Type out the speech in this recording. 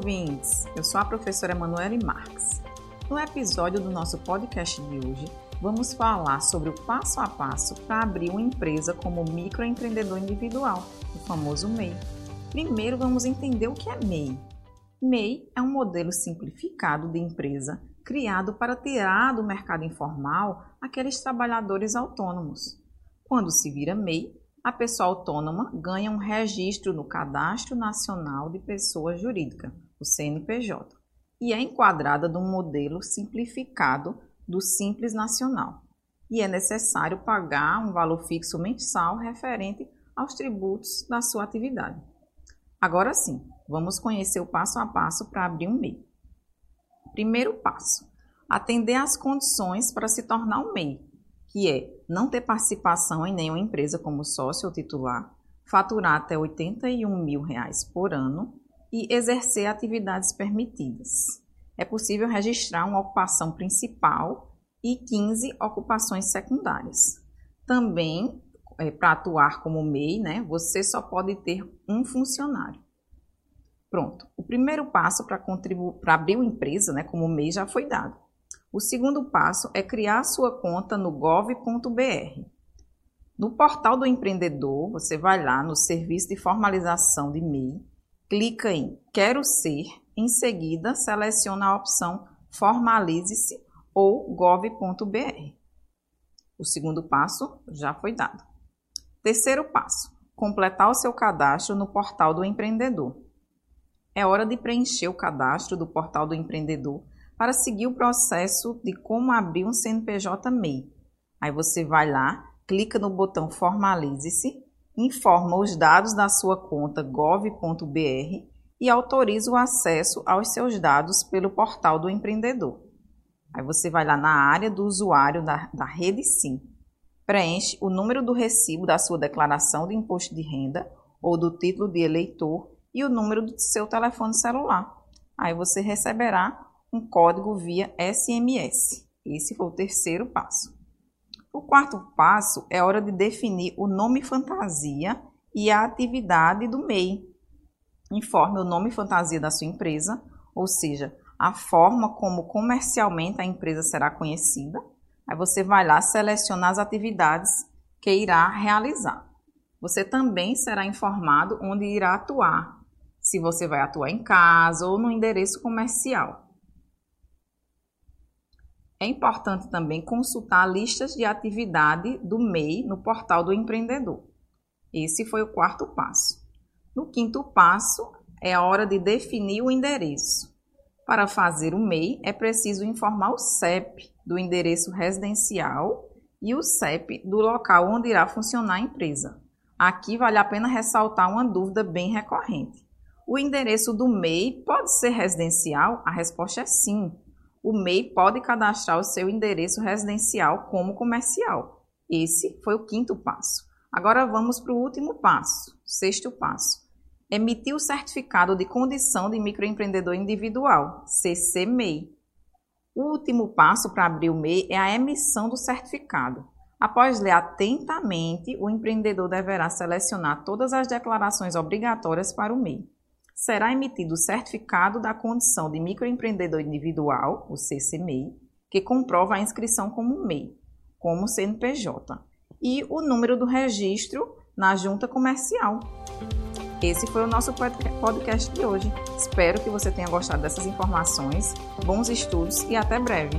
ouvintes! Eu sou a professora Emanuele Marques. No episódio do nosso podcast de hoje, vamos falar sobre o passo a passo para abrir uma empresa como microempreendedor individual, o famoso MEI. Primeiro, vamos entender o que é MEI. MEI é um modelo simplificado de empresa criado para tirar do mercado informal aqueles trabalhadores autônomos. Quando se vira MEI, a pessoa autônoma ganha um registro no Cadastro Nacional de Pessoa Jurídica, o CNPJ, e é enquadrada no modelo simplificado do Simples Nacional. E é necessário pagar um valor fixo mensal referente aos tributos da sua atividade. Agora sim, vamos conhecer o passo a passo para abrir um MEI. Primeiro passo: atender às condições para se tornar um MEI que é não ter participação em nenhuma empresa como sócio ou titular, faturar até 81 mil reais por ano e exercer atividades permitidas. É possível registrar uma ocupação principal e 15 ocupações secundárias. Também, é, para atuar como MEI, né, você só pode ter um funcionário. Pronto. O primeiro passo para abrir uma empresa né, como MEI já foi dado. O segundo passo é criar sua conta no gov.br. No portal do empreendedor, você vai lá no serviço de formalização de MEI, clica em Quero ser, em seguida seleciona a opção Formalize-se ou gov.br. O segundo passo já foi dado. Terceiro passo: completar o seu cadastro no portal do empreendedor. É hora de preencher o cadastro do portal do empreendedor para seguir o processo de como abrir um CNPJ MEI. Aí você vai lá, clica no botão Formalize-se, informa os dados da sua conta gov.br e autoriza o acesso aos seus dados pelo portal do empreendedor. Aí você vai lá na área do usuário da, da rede SIM, preenche o número do recibo da sua declaração de imposto de renda ou do título de eleitor e o número do seu telefone celular. Aí você receberá um código via SMS. Esse foi o terceiro passo. O quarto passo é hora de definir o nome fantasia e a atividade do MEI. Informe o nome fantasia da sua empresa, ou seja, a forma como comercialmente a empresa será conhecida. Aí você vai lá selecionar as atividades que irá realizar. Você também será informado onde irá atuar, se você vai atuar em casa ou no endereço comercial. É importante também consultar listas de atividade do MEI no portal do empreendedor. Esse foi o quarto passo. No quinto passo, é a hora de definir o endereço. Para fazer o MEI, é preciso informar o CEP do endereço residencial e o CEP do local onde irá funcionar a empresa. Aqui vale a pena ressaltar uma dúvida bem recorrente. O endereço do MEI pode ser residencial? A resposta é sim o MEI pode cadastrar o seu endereço residencial como comercial. Esse foi o quinto passo. Agora vamos para o último passo, sexto passo. Emitir o certificado de condição de microempreendedor individual, CCMEI. O último passo para abrir o MEI é a emissão do certificado. Após ler atentamente, o empreendedor deverá selecionar todas as declarações obrigatórias para o MEI será emitido o certificado da condição de microempreendedor individual, o CCMEI, que comprova a inscrição como MEI, como CNPJ, e o número do registro na junta comercial. Esse foi o nosso podcast de hoje. Espero que você tenha gostado dessas informações. Bons estudos e até breve!